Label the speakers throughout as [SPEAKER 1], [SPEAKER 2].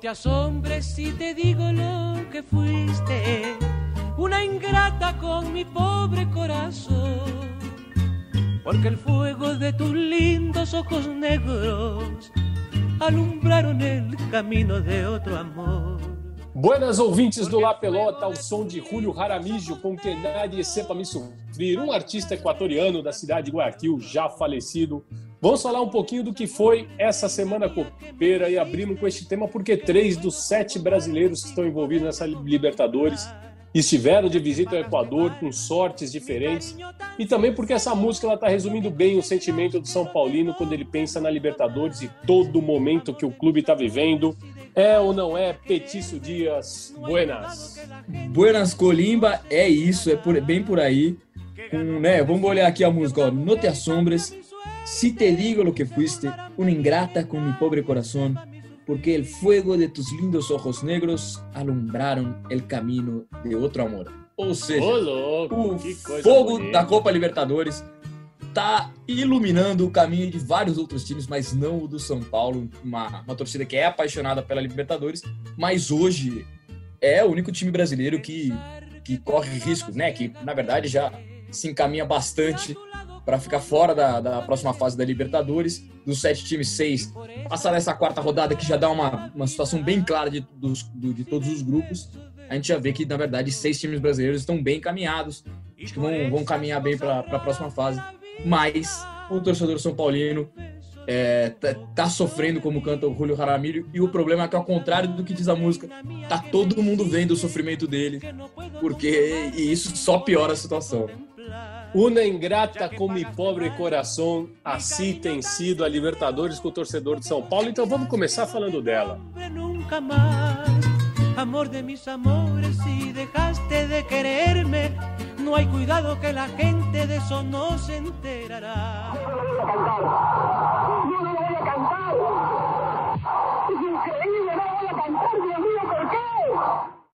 [SPEAKER 1] Te asombres si te digo lo que fuiste, una ingrata con mi pobre corazón, porque el fuego de tus lindos ojos negros alumbraron el camino de otro amor.
[SPEAKER 2] Buenas ouvintes do La Pelota, ao som de Julio Jaramillo, com que nadie sepa me um artista equatoriano da cidade de Guayaquil, já falecido. Vamos falar um pouquinho do que foi essa semana copeira e abrimos com este tema porque três dos sete brasileiros que estão envolvidos nessa Libertadores estiveram de visita ao Equador com sortes diferentes e também porque essa música está resumindo bem o sentimento do São Paulino quando ele pensa na Libertadores e todo o momento que o clube está vivendo. É ou não é Petiço Dias? Buenas.
[SPEAKER 3] Buenas Colimba, é isso, é por- bem por aí. Né, vamos olhar aqui a música, ó. No te asombres, si te digo lo que fuiste, una ingrata con mi pobre corazón, porque el fuego de tus lindos ojos negros alumbraron el camino de outro amor. Ou seja,
[SPEAKER 2] Ô,
[SPEAKER 3] o fogo
[SPEAKER 2] bonita.
[SPEAKER 3] da Copa Libertadores tá iluminando o caminho de vários outros times, mas não o do São Paulo, uma, uma torcida que é apaixonada pela Libertadores, mas hoje é o único time brasileiro que, que corre risco, né? Que na verdade já se encaminha bastante para ficar fora da, da próxima fase da Libertadores. Dos sete times, seis passar essa quarta rodada que já dá uma, uma situação bem clara de, dos, do- de todos os grupos. A gente já vê que, na verdade, seis times brasileiros estão bem encaminhados. Acho que vão, vão caminhar bem para a próxima fase. Mas o torcedor São Paulino é, tá, tá sofrendo, como canta o Julio Jaramillo. E o problema é que, ao contrário do que diz a música, tá todo mundo vendo o sofrimento dele. Porque e isso só piora a situação.
[SPEAKER 2] Una ingrata com mi pobre coração, assim tem sido a Libertadores com o torcedor de São Paulo. Então vamos começar falando dela.
[SPEAKER 1] Nunca más, amor de mis amores, si dejaste de quererme, no hay cuidado que la gente de eso no se enterará.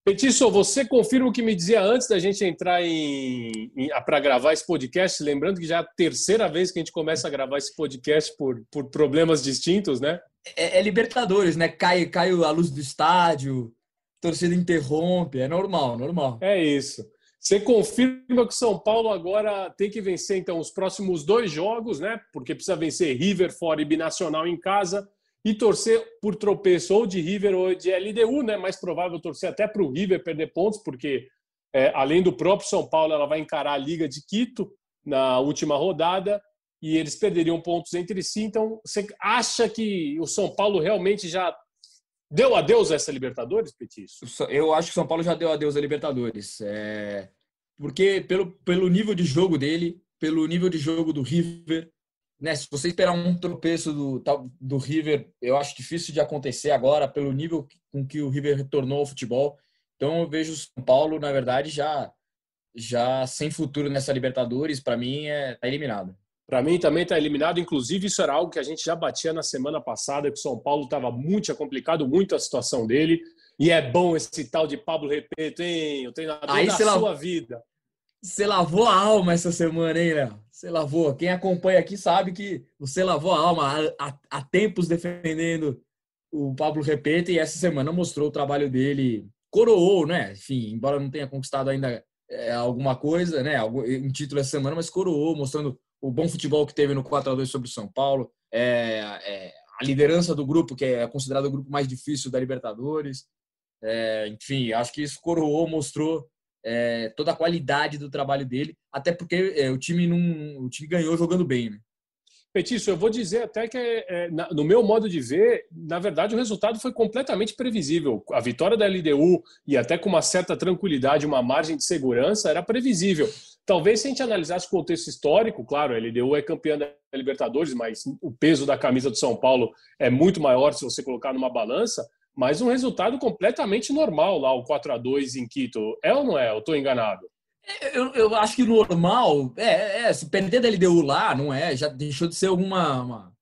[SPEAKER 2] Petiço, você confirma o que me dizia antes da gente entrar em, para gravar esse podcast? Lembrando que já é a terceira vez que a gente começa a gravar esse podcast por, por problemas distintos, né?
[SPEAKER 3] É, é Libertadores, né? Cai, cai a luz do estádio, torcida interrompe, é normal, normal.
[SPEAKER 2] É isso. Você confirma que São Paulo agora tem que vencer, então, os próximos dois jogos, né? Porque precisa vencer River fora e Binacional em casa e torcer por tropeço ou de River ou de LDU, né? Mais provável torcer até para o River perder pontos, porque é, além do próprio São Paulo, ela vai encarar a Liga de Quito na última rodada e eles perderiam pontos entre si. Então, você acha que o São Paulo realmente já deu adeus a essa Libertadores, Petiço?
[SPEAKER 3] Eu acho que o São Paulo já deu adeus à Libertadores. É... Porque pelo, pelo nível de jogo dele, pelo nível de jogo do River, né? Se você esperar um tropeço do, do River, eu acho difícil de acontecer agora, pelo nível com que o River retornou ao futebol. Então eu vejo o São Paulo, na verdade, já, já sem futuro nessa Libertadores. Para mim, é, tá eliminado.
[SPEAKER 2] Para mim também está eliminado. Inclusive, isso era algo que a gente já batia na semana passada, que o São Paulo estava muito complicado muito a situação dele. E é bom esse tal de Pablo Repeto, hein? O treinador
[SPEAKER 3] Aí
[SPEAKER 2] da sua vida.
[SPEAKER 3] Você lavou a alma essa semana, hein, Léo? Você lavou. Quem acompanha aqui sabe que você lavou a alma há, tempos defendendo o Pablo Repeta e essa semana mostrou o trabalho dele, coroou, né? Enfim, embora não tenha conquistado ainda é, alguma coisa, né? Um título essa semana, mas coroou, mostrando o bom futebol que teve no 4 a 2 sobre o São Paulo, é, é, a liderança do grupo, que é considerado o grupo mais difícil da Libertadores. É, enfim, acho que isso coroou, mostrou é, toda a qualidade do trabalho dele, até porque é, o time não, o time ganhou jogando bem, né?
[SPEAKER 2] Petício, eu vou dizer até que, é, na, no meu modo de ver, na verdade, o resultado foi completamente previsível. A vitória da LDU, e até com uma certa tranquilidade, uma margem de segurança, era previsível. Talvez se a gente analisasse o contexto histórico, claro, a LDU é campeã da Libertadores, mas o peso da camisa do São Paulo é muito maior se você colocar numa balança, mas um resultado completamente normal lá, o 4 a 2 em Quito. É ou não é? Eu estou enganado?
[SPEAKER 3] Eu, eu acho que normal, é, é, se perder da LDU lá, não é, já deixou de ser alguma uma,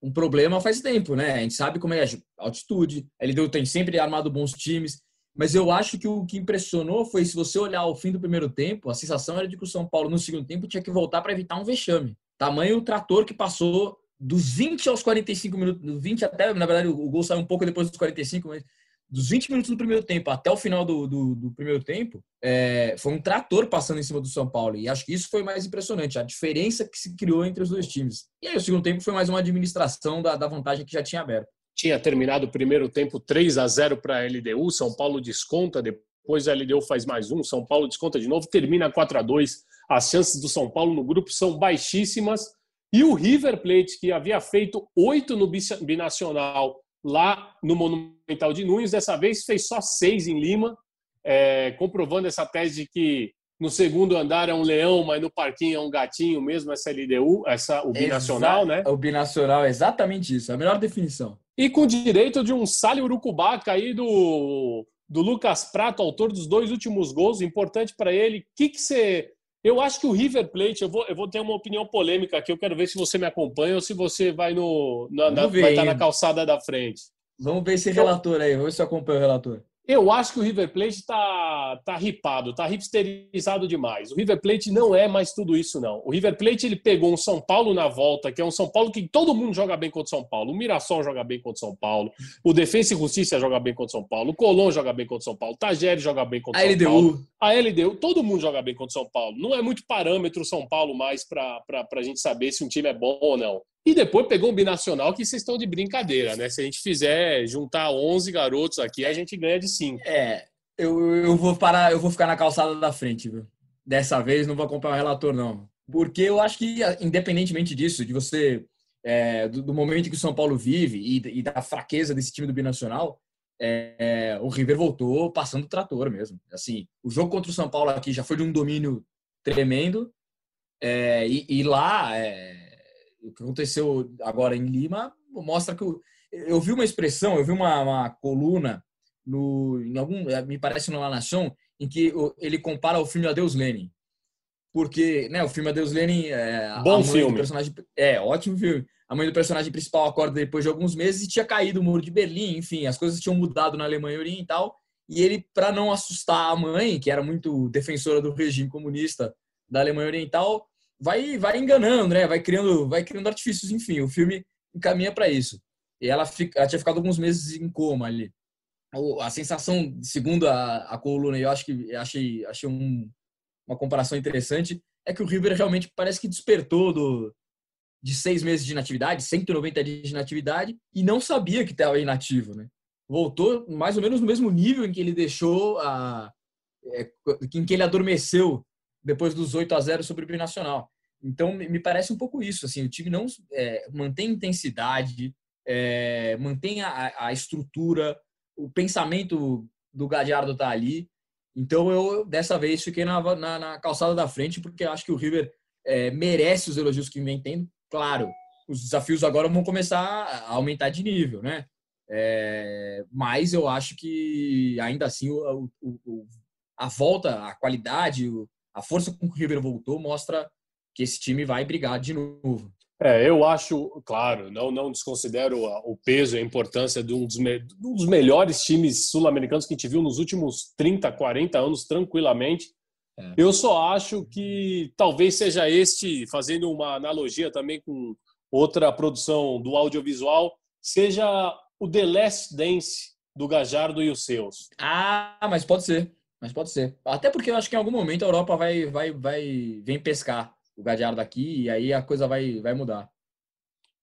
[SPEAKER 3] um problema faz tempo, né? A gente sabe como é a altitude, a LDU tem sempre armado bons times, mas eu acho que o que impressionou foi, se você olhar o fim do primeiro tempo, a sensação era de que o São Paulo no segundo tempo tinha que voltar para evitar um vexame. Tamanho o trator que passou dos 20 aos 45 minutos, dos 20 até, na verdade, o gol saiu um pouco depois dos 45, mas dos 20 minutos do primeiro tempo até o final do, do, do primeiro tempo, é, foi um trator passando em cima do São Paulo. E acho que isso foi mais impressionante, a diferença que se criou entre os dois times. E aí o segundo tempo foi mais uma administração da, da vantagem que já tinha aberto.
[SPEAKER 2] Tinha terminado o primeiro tempo 3 a 0 para a LDU, São Paulo desconta, depois a LDU faz mais um, São Paulo desconta de novo, termina 4 a 2 As chances do São Paulo no grupo são baixíssimas. E o River Plate, que havia feito oito no binacional lá no Monumental de Nunes. Dessa vez fez só seis em Lima, é, comprovando essa tese de que no segundo andar é um leão, mas no parquinho é um gatinho mesmo, essa LDU, essa, o binacional,
[SPEAKER 3] Exa
[SPEAKER 2] né?
[SPEAKER 3] O binacional, é exatamente isso, a melhor definição.
[SPEAKER 2] E com direito de um Sale Urucubaca aí do, do Lucas Prato, autor dos dois últimos gols, importante para ele. O que, que você eu acho que o River Plate, eu vou, eu vou ter uma opinião polêmica aqui, eu quero ver se você me acompanha ou se você vai no na, na, vai estar na calçada da frente.
[SPEAKER 3] Vamos ver esse relator aí, vamos ver se eu acompanho o relator.
[SPEAKER 2] Eu acho que o River Plate está tá ripado, está hipsterizado demais. O River Plate não é mais tudo isso, não. O River Plate ele pegou um São Paulo na volta, que é um São Paulo que todo mundo joga bem contra o São Paulo. O Mirassol joga bem contra o São Paulo. O Defensa e Justiça joga bem contra o São Paulo. O Colón joga bem contra o São Paulo. O Tagere joga bem contra o São
[SPEAKER 3] LDU.
[SPEAKER 2] Paulo. A LDU. Todo mundo joga bem contra o São Paulo. Não é muito parâmetro o São Paulo mais para a gente saber se um time é bom ou não. E depois pegou um binacional que vocês estão de brincadeira, né? Se a gente fizer juntar 11 garotos aqui, a gente ganha de 5.
[SPEAKER 3] É, eu, eu vou parar, eu vou ficar na calçada da frente, viu? Dessa vez não vou acompanhar o relator, não. Porque eu acho que, independentemente disso, de você. É, do, do, momento que o São Paulo vive e, e da fraqueza desse time do Binacional, é, o River voltou passando o trator mesmo. Assim, o jogo contra o São Paulo aqui já foi de um domínio tremendo. É, e, e, lá, é, o que aconteceu agora em Lima mostra que. Eu, eu vi uma expressão, eu vi uma, uma coluna no, em algum, eh, me parece no La Nation, em que ele compara o filme Adeus Lenin. Porque, né, o filme Adeus Lenin é
[SPEAKER 2] bom filme.
[SPEAKER 3] personagem é ótimo filme. A mãe do personagem principal acorda depois de alguns meses e tinha caído o muro de Berlim, enfim, as coisas tinham mudado na Alemanha Oriental. E ele, para não assustar a mãe, que era muito defensora do regime comunista da Alemanha Oriental, vai vai enganando, né? Vai criando, vai criando artifícios, enfim. O filme encaminha para isso. E ela, fica, ela tinha ficado alguns meses em coma ali a sensação, segundo a, a coluna, eu acho que achei, achei um, uma comparação interessante, é que o River realmente parece que despertou do, de seis meses de inatividade, 190 dias de inatividade, e não sabia que estava inativo, né? Voltou mais ou menos no mesmo nível em que ele deixou a. É, em que ele adormeceu depois dos 8 a 0 sobre o Binacional. Então, me parece um pouco isso. Assim, o time não é, mantém intensidade, é, mantém a, a estrutura, o pensamento do Gadiardo tá ali. Então eu, dessa vez, fiquei na, na, na calçada da frente, porque acho que o River é, merece os elogios que vem tendo. Claro, os desafios agora vão começar a aumentar de nível, né? É, mas eu acho que ainda assim o, o, o, a volta, a qualidade, a força com que o River voltou mostra que esse time vai brigar de novo.
[SPEAKER 2] É, eu acho, claro, não, não desconsidero o peso e a importância de um dos, me, um dos melhores times sul-americanos que a gente viu nos últimos 30, 40 anos, tranquilamente. É. Eu só acho que talvez seja este, fazendo uma analogia também com outra produção do audiovisual, seja o The Last Dance do Gajardo e os seus.
[SPEAKER 3] Ah, mas pode ser. Mas pode ser. Até porque eu acho que em algum momento a Europa vai, vai, vai vem pescar o Gadiardo daqui e aí a coisa vai, vai mudar.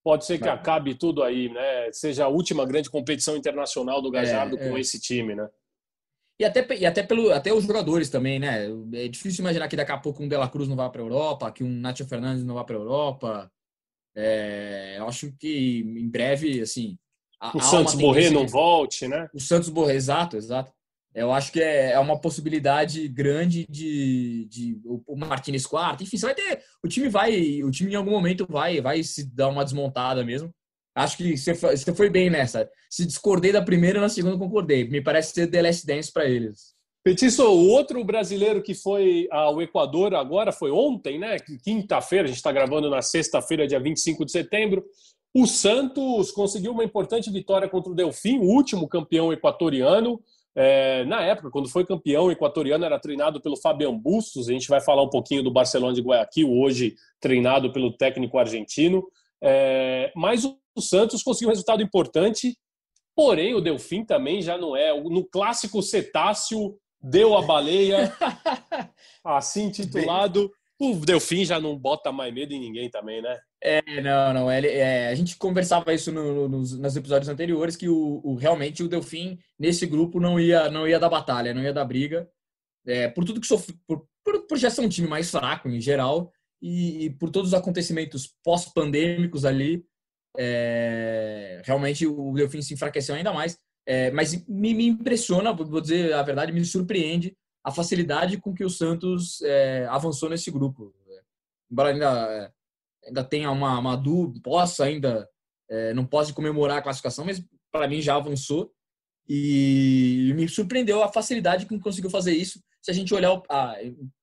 [SPEAKER 2] Pode ser que Mas... acabe tudo aí, né? Seja a última grande competição internacional do Gajardo é, com
[SPEAKER 3] é.
[SPEAKER 2] esse time, né?
[SPEAKER 3] E até, e até, pelo, até os jogadores também, né? É difícil imaginar que daqui a pouco um De La Cruz não vá para a Europa, que um Nacho Fernandes não vá para a Europa. É, eu acho que em breve, assim.
[SPEAKER 2] o Santos Borré não volte, né?
[SPEAKER 3] O Santos Borré, exato, exato. Eu acho que é, é uma possibilidade grande de, de o Martinez quarto. Enfim, você vai ter. O time vai. O time em algum momento vai, vai se dar uma desmontada mesmo. Acho que você foi, você foi bem nessa. Se discordei da primeira, na segunda concordei. Me parece ser The Last Dance para eles.
[SPEAKER 2] Petiço, o outro brasileiro que foi ao Equador agora foi ontem, né? Quinta-feira, a gente está gravando na sexta-feira, dia 25 de setembro. O Santos conseguiu uma importante vitória contra o Delfim, o último campeão equatoriano. É, na época, quando foi campeão equatoriano, era treinado pelo Fabian Bustos. A gente vai falar um pouquinho do Barcelona de Guayaquil, hoje treinado pelo técnico argentino. É, mas o Santos conseguiu um resultado importante, porém o Delfim também já não é. No clássico cetáceo, deu a baleia, assim titulado. O Delfim já não bota mais medo em ninguém também, né?
[SPEAKER 3] É, não, não. Ele, é, a gente conversava isso no, nos, nos, episódios anteriores que o, o, realmente o Delfim nesse grupo não ia não ia dar batalha, não ia dar briga, é, por tudo que sofreu, por, por, por, já ser um time mais fraco em geral e, e por todos os acontecimentos pós-pandêmicos ali, é, realmente o Delfim se enfraqueceu ainda mais. É, mas me, me, impressiona, vou dizer a verdade, me surpreende a facilidade com que o Santos é, avançou nesse grupo. Embora ainda é, ainda tenha uma, uma dúvida, possa ainda, é, não possa comemorar a classificação, mas para mim já avançou. E me surpreendeu a facilidade com que conseguiu fazer isso. Se a gente olhar a,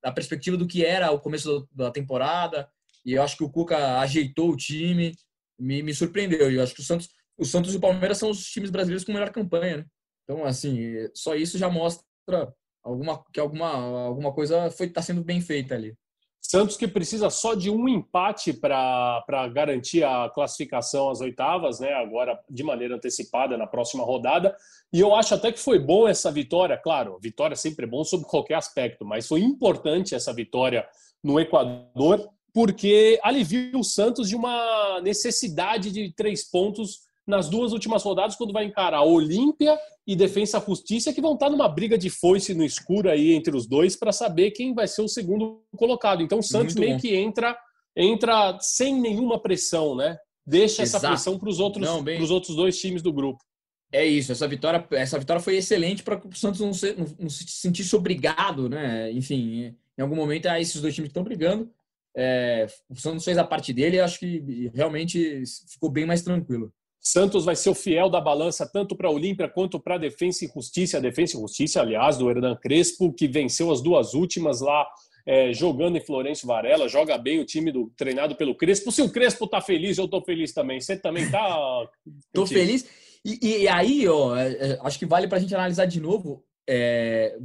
[SPEAKER 3] a perspectiva do que era o começo da temporada, e eu acho que o Cuca ajeitou o time, me, me surpreendeu. E eu acho que o Santos, o Santos e o Palmeiras são os times brasileiros com melhor campanha, né? Então, assim, só isso já mostra alguma, que alguma, alguma coisa está sendo bem feita ali.
[SPEAKER 2] Santos que precisa só de um empate para garantir a classificação às oitavas, né? Agora de maneira antecipada na próxima rodada. E eu acho até que foi bom essa vitória. Claro, vitória sempre é bom sob qualquer aspecto, mas foi importante essa vitória no Equador, porque aliviou o Santos de uma necessidade de três pontos nas duas últimas rodadas, quando vai encarar Olímpia e Defensa Justiça, que vão estar numa briga de foice no escuro aí entre os dois para saber quem vai ser o segundo colocado. Então o Santos Muito meio bom. que entra entra sem nenhuma pressão, né? Deixa Exato. essa pressão para os outros, Não, bem... outros dois times do grupo.
[SPEAKER 3] É isso, essa vitória, essa vitória foi excelente para o Santos não, ser, não, se sentisse obrigado, né? Enfim, em algum momento, a esses dois times que estão brigando. É, o Santos fez a parte dele e acho que realmente ficou bem mais tranquilo.
[SPEAKER 2] Santos vai ser o fiel da balança tanto para a Olímpia quanto para a Defensa e Justiça. A Defensa e Justiça, aliás, do Hernan Crespo, que venceu as duas últimas lá é, jogando em Florencio Varela. Joga bem o time do, treinado pelo Crespo. Se o Crespo tá feliz, eu tô feliz também. Você também tá.
[SPEAKER 3] tô feliz. E, e, aí, ó, é, é, acho que vale para a gente analisar de novo, é,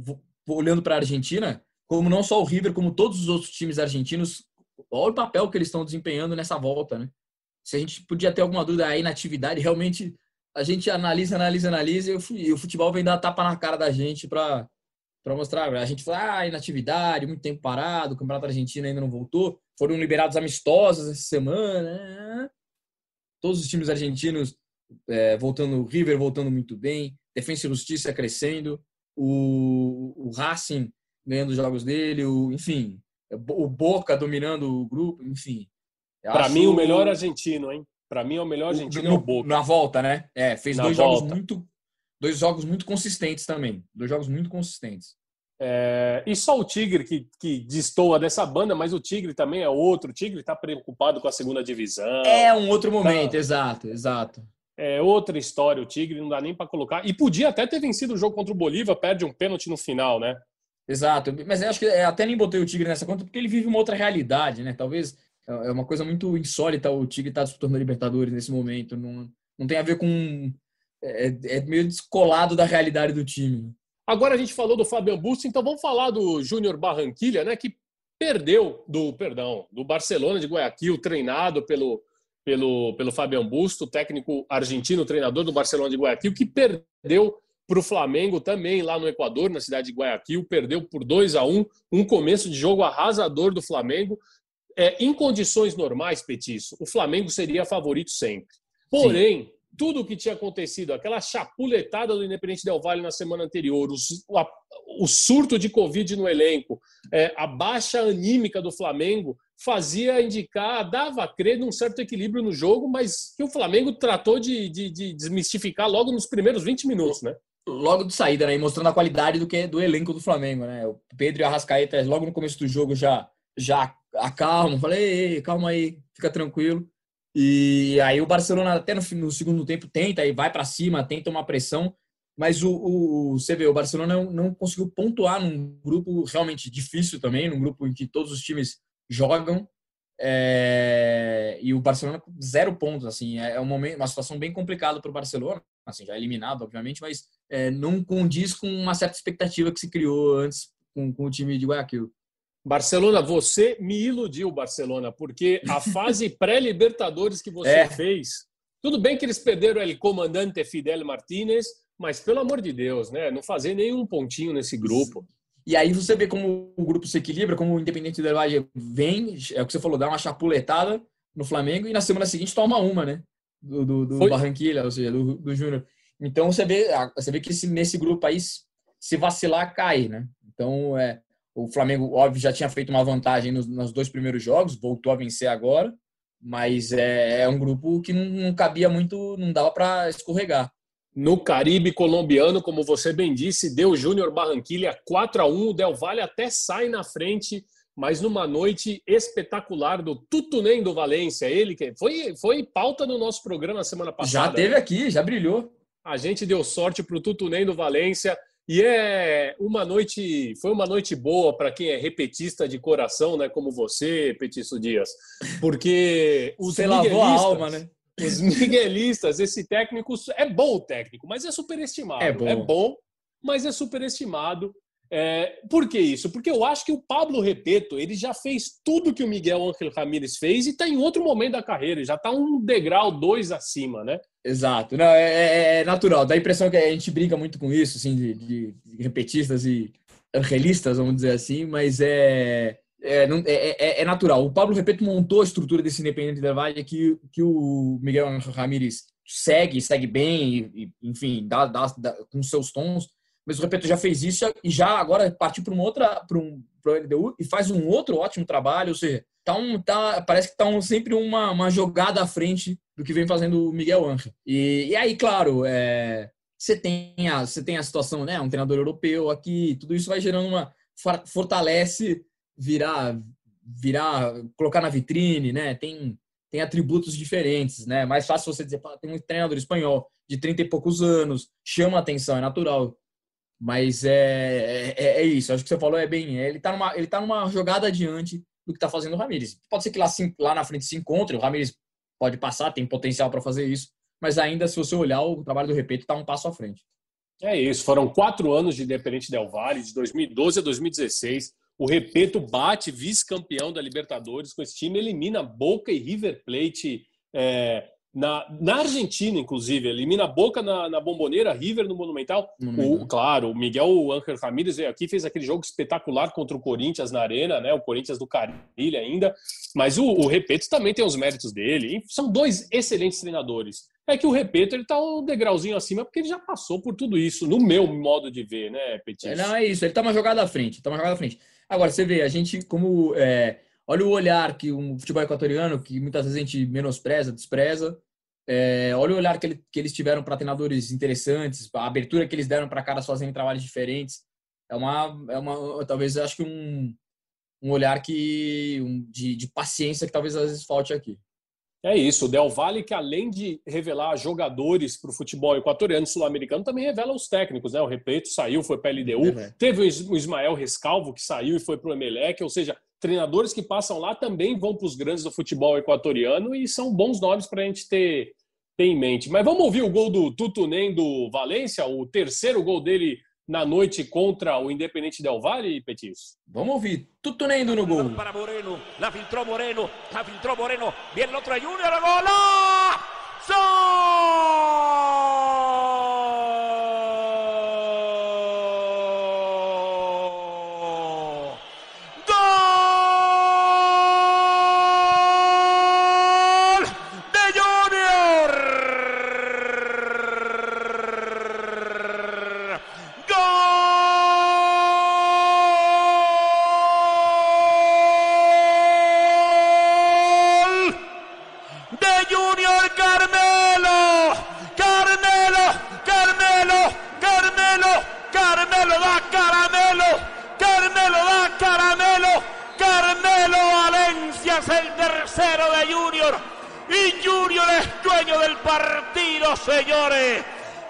[SPEAKER 3] olhando para a Argentina, como não só o River, como todos os outros times argentinos, olha o papel que eles estão desempenhando nessa volta, né? Se a gente podia ter alguma dúvida aí na atividade, realmente a gente analisa, analisa, analisa e o futebol vem dar tapa na cara da gente para mostrar. A gente fala, ah, inatividade, muito tempo parado, o Campeonato Argentino ainda não voltou. Foram liberados amistosos essa semana. Todos os times argentinos é, voltando, o River voltando muito bem, Defensa e Justiça crescendo, o, o Racing ganhando os jogos dele, o, enfim, o Boca dominando o grupo, enfim.
[SPEAKER 2] Para mim, o melhor argentino, hein? Para mim, é o melhor argentino no, é o Boca.
[SPEAKER 3] Na volta, né? É, fez na dois volta. jogos muito dois jogos muito consistentes também. Dois jogos muito consistentes.
[SPEAKER 2] É, e só o Tigre que, que destoa dessa banda, mas o Tigre também é outro. O Tigre está preocupado com a segunda divisão.
[SPEAKER 3] É um outro momento, tá, exato, exato.
[SPEAKER 2] É outra história. O Tigre não dá nem para colocar. E podia até ter vencido o jogo contra o Bolívar, perde um pênalti no final, né?
[SPEAKER 3] Exato. Mas eu acho que até nem botei o Tigre nessa conta porque ele vive uma outra realidade, né? Talvez é, é uma coisa muito insólita o Tigre estar tá disputando a Libertadores nesse momento. Não, não tem a ver com. É, é, meio descolado da realidade do time.
[SPEAKER 2] Agora a gente falou do Fabian Busto, então vamos falar do Júnior Barranquilha, né? Que perdeu do, perdão, do Barcelona de Guayaquil, treinado pelo, pelo, pelo Fabian Busto, técnico argentino, treinador do Barcelona de Guayaquil, que perdeu para o Flamengo também lá no Equador, na cidade de Guayaquil, perdeu por 2 a 1 um começo de jogo arrasador do Flamengo. É, em condições normais, Petiço, o Flamengo seria favorito sempre. Porém, Sim. tudo o que tinha acontecido, aquela chapuletada do Independente Del Valle na semana anterior, os, a, o surto de Covid no elenco, é, a baixa anímica do Flamengo fazia indicar, dava a crer num certo equilíbrio no jogo, mas que o Flamengo tratou de, de, de desmistificar logo nos primeiros 20 minutos, né?
[SPEAKER 3] Logo de saída, né? E mostrando a qualidade do que do elenco do Flamengo, né? O Pedro e a Rascaeta, logo no começo do jogo, já, já acalmam. Falei, ei, ei, calma aí, fica tranquilo. E aí o Barcelona até no, no segundo tempo tenta e vai para cima, tenta uma pressão, mas o, o, você vê, o Barcelona não, não conseguiu pontuar num grupo realmente difícil também, num grupo em que todos os times jogam. É, e o Barcelona zero pontos, assim, é, é um momento, uma situação bem complicada para o Barcelona, assim, já eliminado, obviamente, mas é, não condiz com uma certa expectativa que se criou antes com, com o time de Guayaquil.
[SPEAKER 2] Barcelona, você me iludiu, Barcelona, porque a fase pré-Libertadores que você
[SPEAKER 3] É.
[SPEAKER 2] fez, tudo bem que eles perderam o comandante Fidel Martínez, mas pelo amor de Deus, né? Não fazer nenhum pontinho nesse grupo.
[SPEAKER 3] E aí você vê como o grupo se equilibra, como o Independente Del Valle vem, é o que você falou, dá uma chapuletada no Flamengo e na semana seguinte toma uma, né? Do, do, do. Barranquilla, ou seja, do, do Júnior. Então você vê, você vê que esse, nesse grupo aí, se vacilar, cai, né? Então é, o Flamengo, óbvio, já tinha feito uma vantagem nos, nos dois primeiros jogos, voltou a vencer agora, mas é, é um grupo que não, não cabia muito, não dava para escorregar.
[SPEAKER 2] No Caribe colombiano, como você bem disse, deu Júnior Barranquilha 4 a 1 o Del Valle até sai na frente, mas numa noite espetacular do Tutunem do Valência. Ele que foi, foi pauta no nosso programa semana passada.
[SPEAKER 3] já teve
[SPEAKER 2] né?
[SPEAKER 3] aqui, já brilhou.
[SPEAKER 2] A gente deu sorte para o Tutunem do Valência. E é uma noite, foi uma noite boa para quem é repetista de coração, né, como você, Petiço Dias, porque os
[SPEAKER 3] Você lavou a
[SPEAKER 2] miguelistas-
[SPEAKER 3] alma, né?
[SPEAKER 2] os miguelistas, esse técnico é bom o técnico, mas é superestimado.
[SPEAKER 3] É bom.
[SPEAKER 2] mas é superestimado. É, por que isso? Porque eu acho que o Pablo Repeto ele já fez tudo que o Miguel Ángel Ramírez fez e está em outro momento da carreira, já está um degrau dois acima, né?
[SPEAKER 3] Exato. Não, é, é- é natural. Dá a impressão que a gente brinca muito com isso, assim, de, de- repetistas e angelistas, vamos dizer assim, mas é, é, não- é, é- é natural. O Pablo Repeto montou a estrutura desse Independente Del Valle que, que o Miguel Ramírez segue, segue bem, e, enfim, dá, dá, dá- com seus tons, mas o Repeto já fez isso e já agora partiu para uma outra, para um pro LDU e faz um outro ótimo trabalho, ou seja, tá um, tá, parece que está um, sempre uma, uma jogada à frente do que vem fazendo o Miguel Ángel. E, e aí, claro, é, você tem a você tem a situação, né, um treinador europeu aqui, tudo isso vai gerando uma for- fortalece virar virar colocar na vitrine, né? Tem tem atributos diferentes, né? Mais fácil você dizer, "Pá, tem um treinador espanhol de 30 e poucos anos, chama atenção, é natural. Mas é, é, é isso, acho que você falou é bem, é, ele tá numa ele tá numa jogada adiante do que tá fazendo o Ramires. Pode ser que lá, se- lá na frente se encontre, o Ramires pode passar, tem potencial para fazer isso, mas ainda se você olhar o trabalho do Repeto está um passo à frente.
[SPEAKER 2] É isso, foram quatro anos de Independente Del Valle, de 2012 a 2016. O Repeto bate vice-campeão da Libertadores com esse time, elimina Boca e River Plate é, na, na Argentina, inclusive. Elimina Boca na, na Bomboneira, River no Monumental. O, claro, o Miguel Ángel Ramírez veio aqui, fez aquele jogo espetacular contra o Corinthians na Arena, né? O Corinthians do Carilha ainda. Mas o, o Repeto também tem os méritos dele. São dois excelentes treinadores. É que o Repeto ele tá um degrauzinho acima porque ele já passou por tudo isso, no meu modo de ver, né, Petit?
[SPEAKER 3] É, Não, é isso, ele tá uma jogada à frente, tá uma jogada à frente. Agora, você vê, a gente, como. é, olha o olhar que um futebol equatoriano, que muitas vezes a gente menospreza, despreza. é, olha o olhar que, ele- que eles tiveram para treinadores interessantes, a abertura que eles deram para caras fazerem trabalhos diferentes. É uma. É uma talvez, acho que um, um olhar que, um- de, de paciência que talvez às vezes falte aqui.
[SPEAKER 2] É isso, o Del Valle, que além de revelar jogadores para o futebol equatoriano e sul-americano, também revela os técnicos, né? O Repeto saiu, foi para a LDU,
[SPEAKER 3] É,
[SPEAKER 2] teve o Ismael Rescalvo, que saiu e foi para o Emelec, ou seja, treinadores que passam lá também vão para os grandes do futebol equatoriano e são bons nomes para a gente ter, ter em mente. Mas vamos ouvir o gol do Tutunem do Valência, o terceiro gol dele na noite contra o Independente Del Valle, Petis?
[SPEAKER 3] Vamos ouvir. Tutunendo no gol.
[SPEAKER 4] Para Moreno, la filtró Moreno, la filtró Moreno, bien el otro Junior, ¡gol! ¡Gol! Carmelo, Carmelo da Caramelo, Carmelo da Caramelo, Carmelo Valencia es el tercero de Junior y Junior es dueño del partido, señores.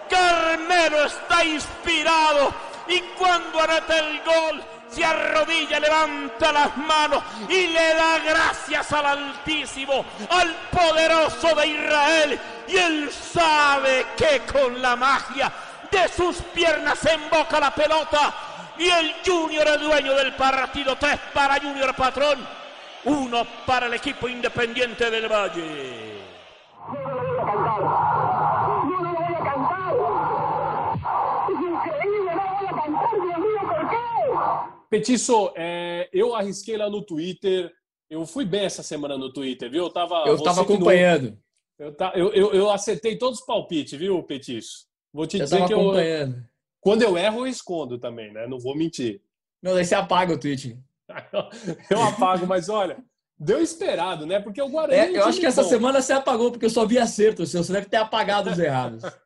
[SPEAKER 4] Carmelo está inspirado y cuando anota el gol se arrodilla, levanta las manos y le da gracias al Altísimo, al poderoso de Israel. Y él sabe que con la magia de sus piernas emboca la pelota. Y el Junior es dueño del partido. Tres para Junior Patrón, uno para el equipo independiente del Valle.
[SPEAKER 2] Petiço, é, eu arrisquei lá no Twitter. Eu fui bem essa semana no Twitter, viu? Eu tava,
[SPEAKER 3] Eu tava acompanhando.
[SPEAKER 2] eu, eu, eu, eu acertei todos os palpites, viu, Petiço? Vou te
[SPEAKER 3] Eu
[SPEAKER 2] dizer que eu, quando eu erro, eu escondo também, né? Não vou mentir.
[SPEAKER 3] Não, daí você apaga o tweet.
[SPEAKER 2] Eu apago, mas olha, deu esperado, né? Porque o Guarani.
[SPEAKER 3] É, eu acho que essa semana você apagou, porque eu só vi acerto. seu. Você deve ter apagado os errados.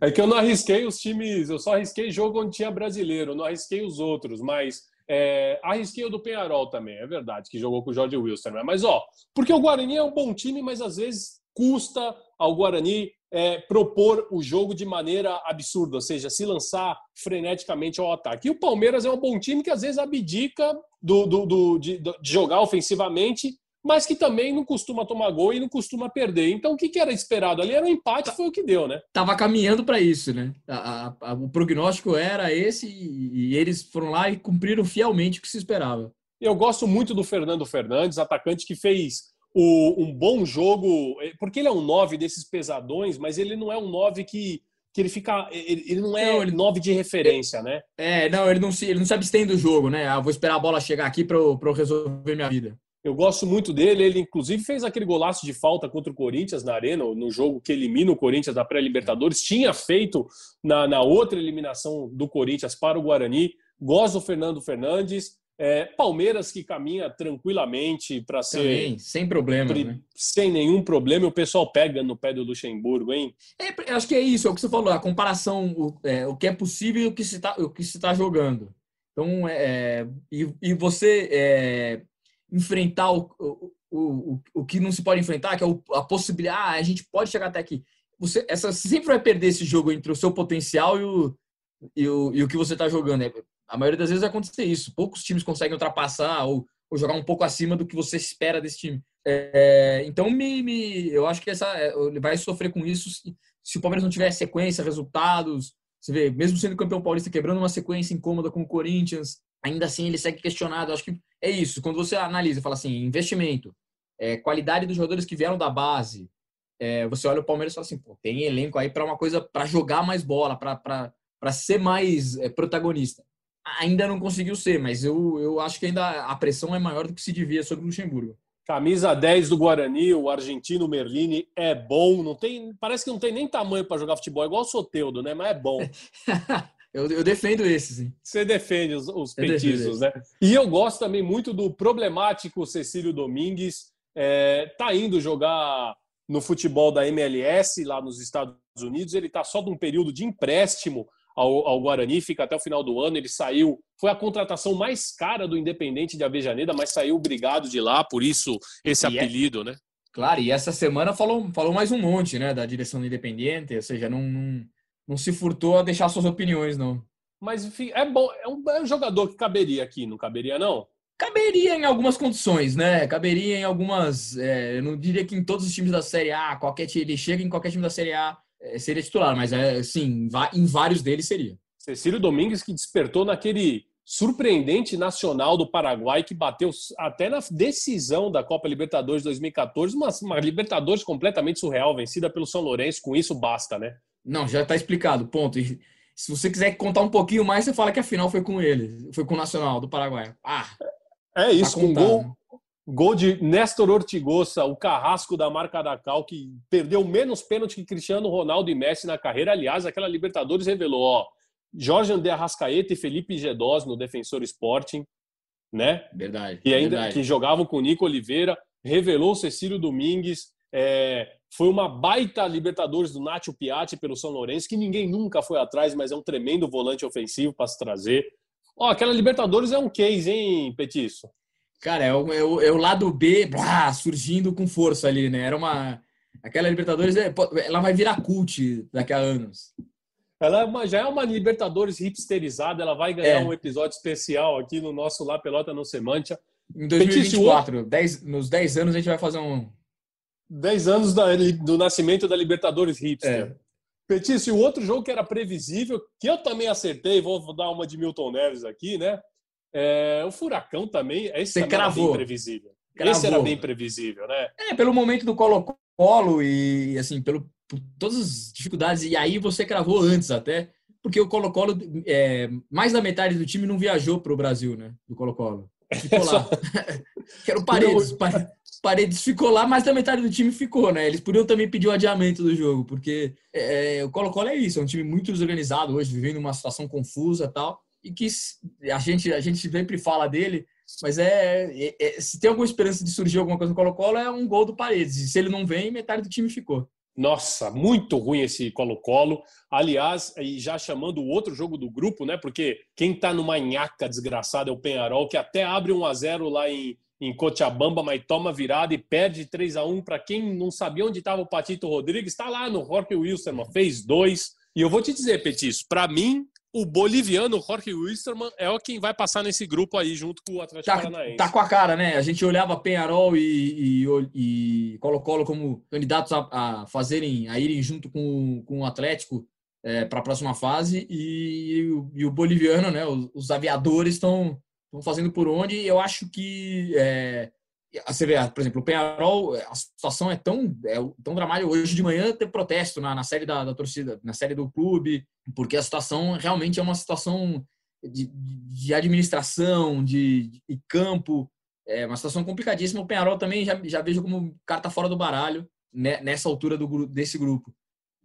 [SPEAKER 2] É que eu não arrisquei os times, eu só arrisquei jogo onde tinha brasileiro, não arrisquei os outros, mas é, arrisquei o do Penharol também, é verdade, que jogou com o Jorge Wilson. né? Mas, ó, porque o Guarani é um bom time, mas às vezes custa ao Guarani é, propor o jogo de maneira absurda, ou seja, se lançar freneticamente ao ataque. E o Palmeiras é um bom time que às vezes abdica do, do- do- de, de jogar ofensivamente, mas que também não costuma tomar gol e não costuma perder. Então, o que, que era esperado ali? Era um empate, foi o que deu, né?
[SPEAKER 3] Tava caminhando para isso, né? A- a- o prognóstico era esse e, e eles foram lá e cumpriram fielmente o que se esperava.
[SPEAKER 2] Eu gosto muito do Fernando Fernandes, atacante que fez o- um bom jogo, eh, porque ele é um 9 desses pesadões, mas ele não é um 9 que, que ele fica. Ele, ele não é
[SPEAKER 3] Não, ele-
[SPEAKER 2] 9 de referência, né?
[SPEAKER 3] É, não, ele não se, ele não se abstém do jogo, né? Ah, vou esperar a bola chegar aqui para eu, pra eu resolver minha vida.
[SPEAKER 2] Eu gosto muito dele. Ele, inclusive, fez aquele golaço de falta contra o Corinthians na Arena, no jogo que elimina o Corinthians da pré-Libertadores. Tinha feito na, na outra eliminação do Corinthians para o Guarani. Gosto do Fernando Fernandes. É, Palmeiras que caminha tranquilamente para ser.
[SPEAKER 3] Também, sem problema.
[SPEAKER 2] pri-
[SPEAKER 3] Né?
[SPEAKER 2] Sem nenhum problema, o pessoal pega no pé do Luxemburgo, hein?
[SPEAKER 3] É, acho que é isso, é o que você falou, a comparação, o, é, o que é possível e o que se está tá jogando. Então, é, e, e você é, enfrentar o, o, o, o que não se pode enfrentar, que é a possibilidade, ah, a gente pode chegar até aqui. Você, essa, você sempre vai perder esse jogo entre o seu potencial e o, e o, e o que você está jogando. A maioria das vezes vai acontecer isso. Poucos times conseguem ultrapassar ou, ou jogar um pouco acima do que você espera desse time. É, então, me, me- eu acho que essa, é, ele vai sofrer com isso se, se o Palmeiras não tiver sequência, resultados. Você vê, mesmo sendo campeão paulista, quebrando uma sequência incômoda com o Corinthians, ainda assim ele segue questionado. Eu acho que é isso. Quando você analisa, fala assim, investimento, é, qualidade dos jogadores que vieram da base, é, você olha o Palmeiras e fala assim, pô, tem elenco aí para uma coisa, para jogar mais bola, para ser mais é, protagonista. Ainda não conseguiu ser, mas eu, eu acho que ainda a pressão é maior do que se devia sobre o Luxemburgo.
[SPEAKER 2] Camisa 10 do Guarani, o argentino Merlini é bom, não tem, parece que não tem nem tamanho para jogar futebol, é igual o Soteudo, né? Mas é bom.
[SPEAKER 3] eu, eu defendo esse, sim.
[SPEAKER 2] Você defende os, os
[SPEAKER 3] esse.
[SPEAKER 2] né? E eu gosto também muito do problemático Cecílio Domingues. É, tá indo jogar no futebol da MLS lá nos Estados Unidos. Ele tá só de um período de empréstimo ao, ao Guarani, fica até o final do ano. Ele saiu, foi a contratação mais cara do Independente de Avejaneda, mas saiu obrigado de lá, por isso esse
[SPEAKER 3] E é-
[SPEAKER 2] apelido, né?
[SPEAKER 3] Claro, e essa semana falou, falou mais um monte, né, da direção do Independiente, ou seja, não, não, não se furtou a deixar suas opiniões, não.
[SPEAKER 2] Mas enfim, é bom, é um, é um jogador que caberia aqui, não caberia, não?
[SPEAKER 3] Caberia em algumas condições, né? Caberia em algumas. é, eu não diria que em todos os times da Série A, qualquer time, ele chega em qualquer time da Série A, é, seria titular, mas é, sim, em vários deles seria.
[SPEAKER 2] Cecílio Domingues que despertou naquele surpreendente nacional do Paraguai que bateu até na decisão da Copa Libertadores 2014, uma, uma Libertadores completamente surreal, vencida pelo São Lourenço, com isso basta, né?
[SPEAKER 3] Não, já tá explicado, ponto. E se você quiser contar um pouquinho mais, você fala que a final foi com ele, foi com o Nacional do Paraguai. Ah,
[SPEAKER 2] É isso,
[SPEAKER 3] tá
[SPEAKER 2] com
[SPEAKER 3] contado.
[SPEAKER 2] gol, gol de Néstor Ortigosa, o carrasco da marca da Cal, que perdeu menos pênalti que Cristiano Ronaldo e Messi na carreira. Aliás, aquela Libertadores revelou, ó, Jorge André Arrascaeta e Felipe Gedós no Defensor Sporting, né?
[SPEAKER 3] Verdade.
[SPEAKER 2] que ainda
[SPEAKER 3] verdade.
[SPEAKER 2] que jogavam com o Nico Oliveira, revelou o Cecílio Domingues. É, foi uma baita Libertadores do Nacho Piatti pelo São Lourenço, que ninguém nunca foi atrás, mas é um tremendo volante ofensivo para se trazer. Ó, aquela Libertadores é um case, hein, Petiço?
[SPEAKER 3] Cara, é o, é o, é o lado B blá, surgindo com força ali, né? Era uma. Aquela Libertadores, é, ela vai virar cult daqui a anos.
[SPEAKER 2] Ela é uma, já é uma Libertadores hipsterizada, ela vai ganhar é. um episódio especial aqui no nosso La Pelota no Semantia.
[SPEAKER 3] Em 2024, dez, nos 10 anos a gente vai fazer um.
[SPEAKER 2] 10 anos da, do nascimento da Libertadores hipster. É. Petício, o outro jogo que era previsível, que eu também acertei, vou dar uma de Milton Neves aqui, né? É, o Furacão também, esse Você também cravou. era bem previsível. Cravou. Esse era bem previsível, né?
[SPEAKER 3] É, pelo momento do Colo-Colo e, assim, pelo, por todas as dificuldades, e aí você cravou antes até, porque o Colo-Colo, é, mais da metade do time não viajou para o Brasil, né? Do Colo-Colo. Ficou lá. que era o Paredes. Paredes ficou lá, mas da metade do time ficou, né? Eles podiam também pedir o adiamento do jogo, porque é, o Colo-Colo é isso, é um time muito desorganizado hoje, vivendo uma situação confusa e tal, e que a gente, a gente sempre fala dele, mas é, é, é se tem alguma esperança de surgir alguma coisa no Colo-Colo, é um gol do Paredes. E se ele não vem, metade do time ficou.
[SPEAKER 2] Nossa, muito ruim esse Colo-Colo. Aliás, e já chamando o outro jogo do grupo, né? Porque quem tá numa nhaca desgraçada é o Penharol, que até abre 1 a 0 lá em, em Cochabamba, mas toma virada e perde 3 a 1 para quem não sabia onde estava o Patito Rodrigues, está lá no Jorge Wilson, fez dois. E eu vou te dizer, Petis, para mim, o boliviano Jorge Wilstermann é o quem vai passar nesse grupo aí junto com o Atlético
[SPEAKER 3] tá,
[SPEAKER 2] Paranaense.
[SPEAKER 3] Tá com a cara, né? A gente olhava Penharol e, e, e Colo-Colo como candidatos a, a, fazerem, a irem junto com, com o Atlético é, para a próxima fase e, e, o boliviano, né? Os, os aviadores estão fazendo por onde. Eu acho que é, você vê, por exemplo, o Penharol, a situação é tão, é tão dramática. Hoje de manhã teve protesto na, na série da, da, torcida, na série do clube, porque a situação realmente é uma situação de, de administração, de, de, campo, é uma situação complicadíssima. O Penharol também já, já vejo como carta fora do baralho né, nessa altura do, desse grupo.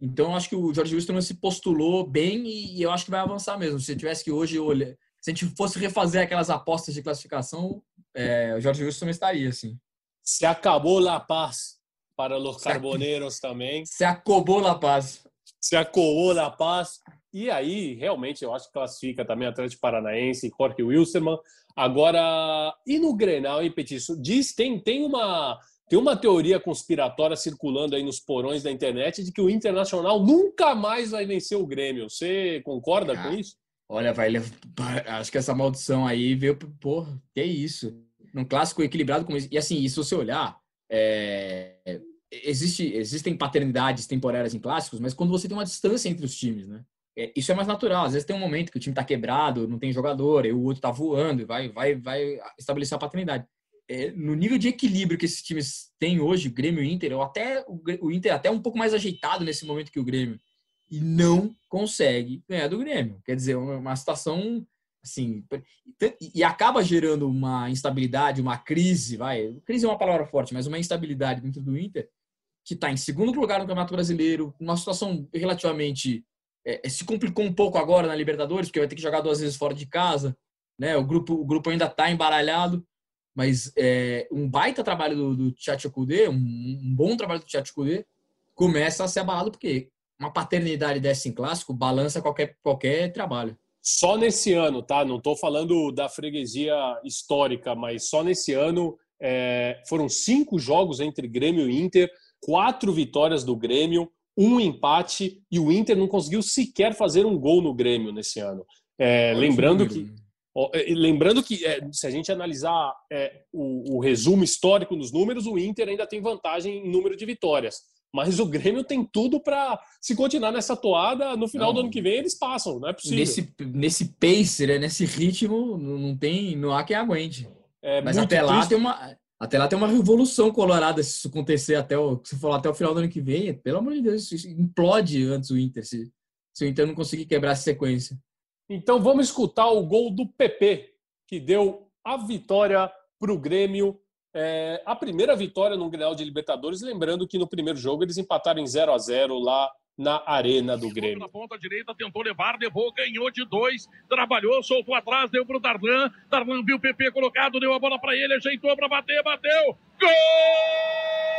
[SPEAKER 3] Então, eu acho que o Jorge Wilson se postulou bem e, e, eu acho que vai avançar mesmo. Se tivesse que hoje olhar, se a gente fosse refazer aquelas apostas de classificação, é, o Jorge Wilson estaria, assim.
[SPEAKER 2] Se acabou La Paz para os Carboneros também.
[SPEAKER 3] Se acabou La Paz.
[SPEAKER 2] Se acabou La Paz. E aí, realmente, eu acho que classifica também Atlético Paranaense, Jorge Wilson. Agora, e no Grenal, hein, Petiço? Diz, tem, tem uma... Tem uma teoria conspiratória circulando aí nos porões da internet de que o Internacional nunca mais vai vencer o Grêmio. Você concorda ah, com isso?
[SPEAKER 3] Olha, vai levar. Acho que essa maldição aí veio. Porra, que isso? Num clássico equilibrado como esse. E assim, se você olhar, é, existe, existem paternidades temporárias em clássicos, mas quando você tem uma distância entre os times, né? É, isso é mais natural. Às vezes tem um momento que o time está quebrado, não tem jogador, e o outro está voando, e vai, vai, vai estabelecer a paternidade. É, no nível de equilíbrio que esses times têm hoje, Grêmio e Inter, ou até o, o Inter é até um pouco mais ajeitado nesse momento que o Grêmio, e não consegue ganhar do Grêmio. Quer dizer, uma, uma situação assim, e acaba gerando uma instabilidade, uma crise, vai, crise é uma palavra forte, mas uma instabilidade dentro do Inter, que está em segundo lugar no Campeonato Brasileiro, uma situação relativamente é, é, se complicou um pouco agora na Libertadores, porque vai ter que jogar duas vezes fora de casa, né? O grupo, o grupo ainda está embaralhado, mas é, um baita trabalho do, do Tchatcho um, um, bom trabalho do Tchatcho começa a ser abalado porque uma paternidade dessa em clássico balança qualquer, qualquer trabalho.
[SPEAKER 2] Só nesse ano, tá? Não estou falando da freguesia histórica, mas só nesse ano é, foram cinco jogos entre Grêmio e Inter, quatro vitórias do Grêmio, um empate e o Inter não conseguiu sequer fazer um gol no Grêmio nesse ano. É, lembrando que é, lembrando que é, se a gente analisar é, o, resumo histórico dos números, o Inter ainda tem vantagem em número de vitórias. Mas o Grêmio tem tudo para, se continuar nessa toada, no final não. do ano que vem eles passam, não é possível.
[SPEAKER 3] Nesse, nesse pace, né, nesse ritmo, não tem, não há quem aguente. É Mas até lá tem uma. Até lá tem uma revolução colorada se isso acontecer até o. Se for até o final do ano que vem, pelo amor de Deus, implode antes o Inter, se, se o Inter não conseguir quebrar essa sequência.
[SPEAKER 2] Então vamos escutar o gol do PP, que deu a vitória para o Grêmio é, a primeira vitória no Grenal de Libertadores, lembrando que no primeiro jogo eles empataram em 0 a 0 lá na arena do Grêmio. Na
[SPEAKER 4] ponta direita, tentou levar, levou, ganhou de dois, trabalhou, soltou atrás, deu pro Darlan. Darlan viu o PP colocado, deu a bola para ele, ajeitou para bater, bateu. Gol!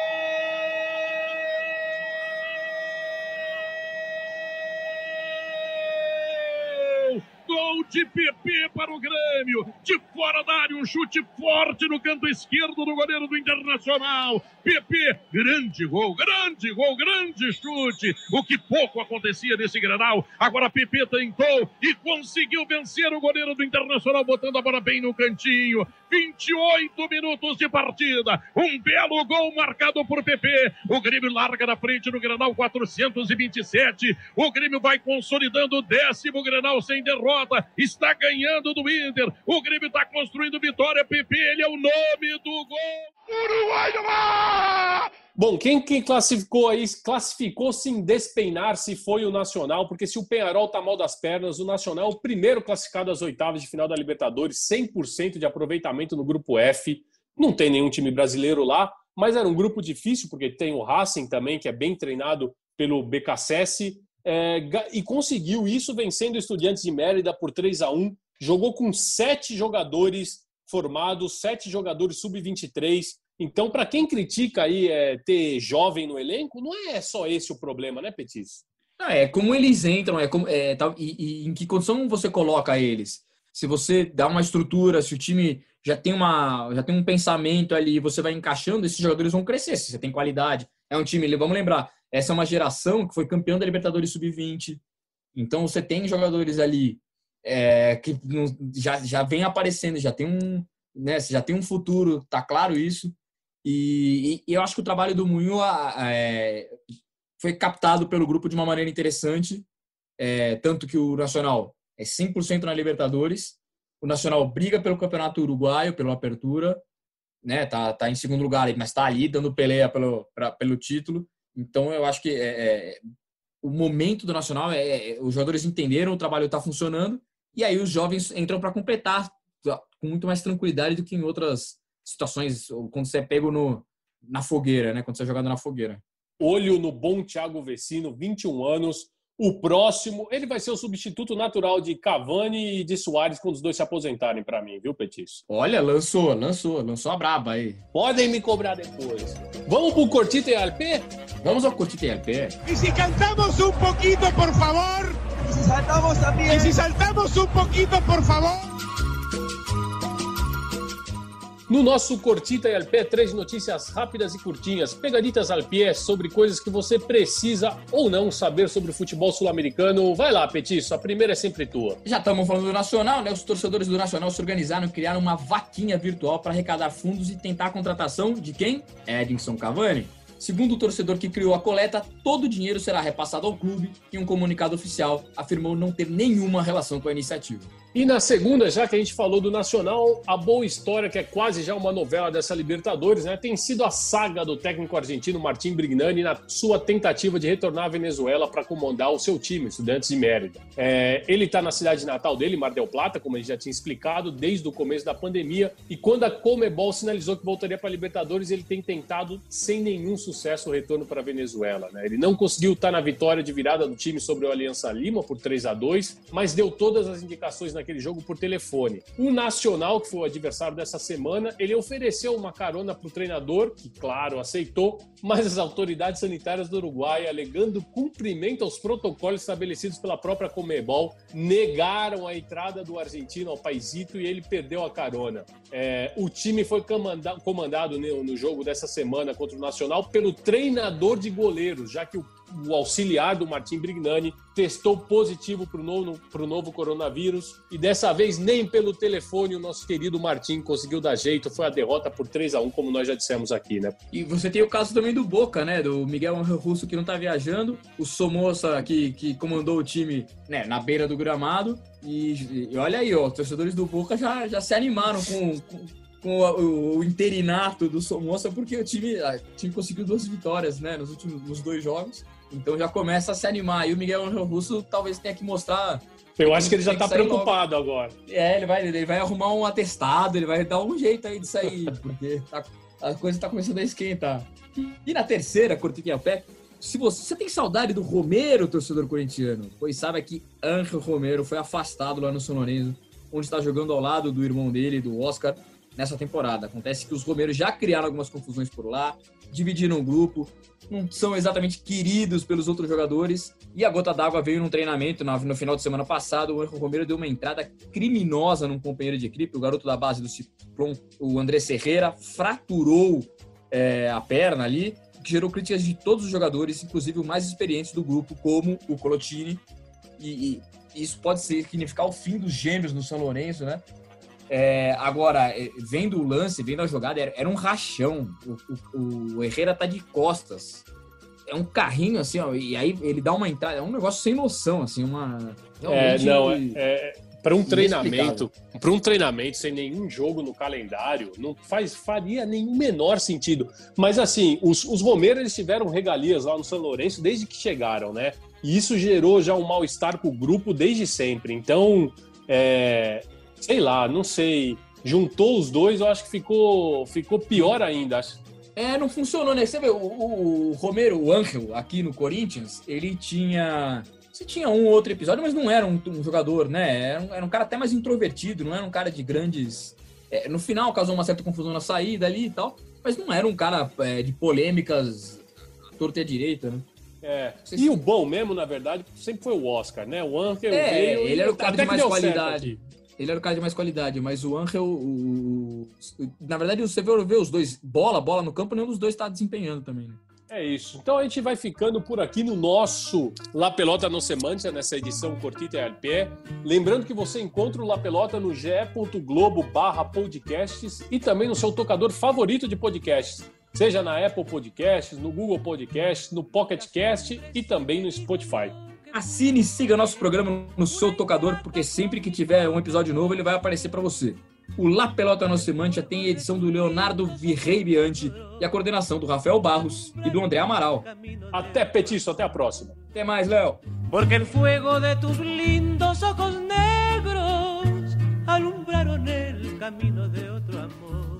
[SPEAKER 5] Gol de PP para o Grêmio. De fora da área, um chute forte no canto esquerdo do goleiro do Internacional. PP, grande gol, grande gol, grande chute. O que pouco acontecia nesse Granal. Agora PP tentou e conseguiu vencer o goleiro do Internacional, botando a bola bem no cantinho. 28 minutos de partida. Um belo gol marcado por PP. O Grêmio larga na frente no Granal 427. O Grêmio vai consolidando o décimo Granal sem derrota. Está ganhando do Inter. O Grêmio está construindo vitória. PP, ele é o nome do gol.
[SPEAKER 6] Uruguai mar!
[SPEAKER 2] Bom, quem, quem classificou aí, classificou sem despeinar-se foi o Nacional, porque se o Penharol tá mal das pernas, o Nacional é o primeiro classificado às oitavas de final da Libertadores, 100% de aproveitamento no grupo F. Não tem nenhum time brasileiro lá, mas era um grupo difícil, porque tem o Racing também, que é bem treinado pelo BKSS, é, e conseguiu isso vencendo o Estudiantes de Mérida por 3 a 1 Jogou com sete jogadores formados, sete jogadores sub-23. Então, para quem critica aí é, ter jovem no elenco, não é só esse o problema, né, Petis?
[SPEAKER 3] Ah, é como eles entram, é como, é, e, e, em que condição você coloca eles. Se você dá uma estrutura, se o time já tem, uma, já tem um pensamento ali, você vai encaixando, esses jogadores vão crescer. Se você tem qualidade, é um time, vamos lembrar, essa é uma geração que foi campeão da Libertadores Sub-20. Então você tem jogadores ali é, que já, já vem aparecendo, já tem um, né, já tem um futuro, tá claro isso. E, e eu acho que o trabalho do Munho é, foi captado pelo grupo de uma maneira interessante, é, tanto que o Nacional é 100% na Libertadores, o Nacional briga pelo Campeonato Uruguaio, pela apertura, né, tá, tá em segundo lugar, mas está ali dando peleia pelo, pra, pelo título. Então eu acho que é, é, o momento do Nacional é, é os jogadores entenderam o trabalho está funcionando e aí os jovens entram para completar com muito mais tranquilidade do que em outras situações, quando você é pego no, na fogueira, né? Quando você é jogado na fogueira.
[SPEAKER 2] Olho no bom Thiago Vecino, 21 anos. O próximo, ele vai ser o substituto natural de Cavani e de Soares quando os dois se aposentarem para mim, viu, Petis?
[SPEAKER 3] Olha, lançou, lançou, lançou a braba aí.
[SPEAKER 2] Podem me cobrar depois. Vamos pro Cortita e RP?
[SPEAKER 3] Vamos ao Cortita e RP.
[SPEAKER 7] E se cantamos um pouquinho, por favor?
[SPEAKER 8] Y si saltamos también.
[SPEAKER 7] Y si saltamos un poquito, por favor.
[SPEAKER 2] No nosso Cortita e Alpé, três notícias rápidas e curtinhas, pegaditas al pé sobre coisas que você precisa ou não saber sobre o futebol sul-americano. Vai lá, Petiço, a primeira é sempre tua.
[SPEAKER 3] Já estamos falando do Nacional, né? Os torcedores do Nacional se organizaram e criaram uma vaquinha virtual para arrecadar fundos e tentar a contratação de quem? Edinson Cavani. Segundo o torcedor que criou a coleta, todo o dinheiro será repassado ao clube e um comunicado oficial afirmou não ter nenhuma relação com a iniciativa.
[SPEAKER 2] E na segunda, já que a gente falou do Nacional, a boa história, que é quase já uma novela dessa Libertadores, né, tem sido a saga do técnico argentino Martim Brignani na sua tentativa de retornar à Venezuela para comandar o seu time, Estudantes de Mérida. É, ele está na cidade natal dele, Mar del Plata, como a gente já tinha explicado, desde o começo da pandemia. E quando a Comebol sinalizou que voltaria para a Libertadores, ele tem tentado, sem nenhum sucesso, o retorno para a Venezuela. Né? Ele não conseguiu estar tá na vitória de virada do time sobre o Aliança Lima por 3 a 2 mas deu todas as indicações naquele aquele jogo por telefone. O Nacional, que foi o adversário dessa semana, ele ofereceu uma carona para o treinador, que, claro, aceitou, mas as autoridades sanitárias do Uruguai, alegando cumprimento aos protocolos estabelecidos pela própria Comebol, negaram a entrada do argentino ao paisito e ele perdeu a carona. É, o time foi comandado, comandado no jogo dessa semana contra o Nacional pelo treinador de goleiros, já que o o auxiliar do Martim Brignani testou positivo para o novo, novo coronavírus e dessa vez nem pelo telefone o nosso querido Martim conseguiu dar jeito, foi a derrota por 3 a 1 como nós já dissemos aqui, né?
[SPEAKER 3] E você tem o caso também do Boca, né? Do Miguel Russo que não está viajando, o Somoza que, que comandou o time né, na beira do gramado e, e olha aí, ó, os torcedores do Boca já, já se animaram com, com com o, o, interinato do Somoza, porque o time, o time conseguiu duas vitórias né, nos últimos nos dois jogos. Então já começa a se animar. E o Miguel Angel Russo talvez tenha que mostrar.
[SPEAKER 2] Eu acho que ele já está preocupado logo. agora.
[SPEAKER 3] É, ele vai, ele vai arrumar um atestado, ele vai dar um jeito aí de sair, porque tá, a coisa está começando a esquentar. E na terceira, curtinha a pé, se você, você, tem saudade do Romero, torcedor corintiano, pois sabe que Angel Romero foi afastado lá no São Lourenço, onde está jogando ao lado do irmão dele, do Oscar. Nessa temporada. Acontece que os Romeiros já criaram algumas confusões por lá, dividiram o grupo, não são exatamente queridos pelos outros jogadores. E a gota d'água veio num treinamento no final de semana passado. O Angel Romero deu uma entrada criminosa num companheiro de equipe, o garoto da base do Ciplon, o André Serreira, fraturou é, a perna ali, que gerou críticas de todos os jogadores, inclusive os mais experientes do grupo, como o Colotini. E, e isso pode significar o fim dos gêmeos no São Lourenço, né? É, agora, é, vendo o lance, vendo a jogada, era, era um rachão. O, o, o, Herrera tá de costas. É um carrinho, assim, ó, e aí ele dá uma entrada. É um negócio sem noção, assim, uma.
[SPEAKER 2] É, não, é, é para um treinamento, para um treinamento sem nenhum jogo no calendário, não faz faria nenhum menor sentido. Mas assim, os, os Romeiros eles tiveram regalias lá no São Lourenço desde que chegaram, né? E isso gerou já um mal-estar pro grupo desde sempre. Então, é, sei lá, não sei. Juntou os dois, eu acho que ficou, ficou pior ainda.
[SPEAKER 3] É, não funcionou, né? Você vê, o, o, Romero, o Angel, aqui no Corinthians, ele tinha. Você tinha um ou outro episódio, mas não era um, um jogador, né? Era um, era um, cara até mais introvertido, não era um cara de grandes. É, no final causou uma certa confusão na saída ali e tal, mas não era um cara é, de polêmicas torta e à direita, né?
[SPEAKER 2] É. E o bom mesmo, na verdade, sempre foi o Oscar, né? O Angel
[SPEAKER 3] é,
[SPEAKER 2] veio
[SPEAKER 3] ele era o cara de mais qualidade. Ele era o cara de mais qualidade, mas o Angel, o, o, na verdade, você vê os dois, bola, bola no campo, nenhum dos dois está desempenhando também, né?
[SPEAKER 2] É isso. Então a gente vai ficando por aqui no nosso La Pelota no Semântia, nessa edição Cortita e Pé. Lembrando que você encontra o La Pelota no ge.globo barra podcasts e também no seu tocador favorito de podcasts, seja na Apple Podcasts, no Google Podcasts, no Pocket Cast e também no Spotify.
[SPEAKER 3] Assine e siga nosso programa no seu tocador, porque sempre que tiver um episódio novo, ele vai aparecer para você. O La Pelota no Semântia tem a edição do Leonardo Virreibiante e a coordenação do Rafael Barros e do André Amaral.
[SPEAKER 2] Até, Petiço, até a próxima.
[SPEAKER 3] Até mais, Léo.
[SPEAKER 1] Porque el fuego de tus lindos ojos negros alumbraron el camino de otro amor.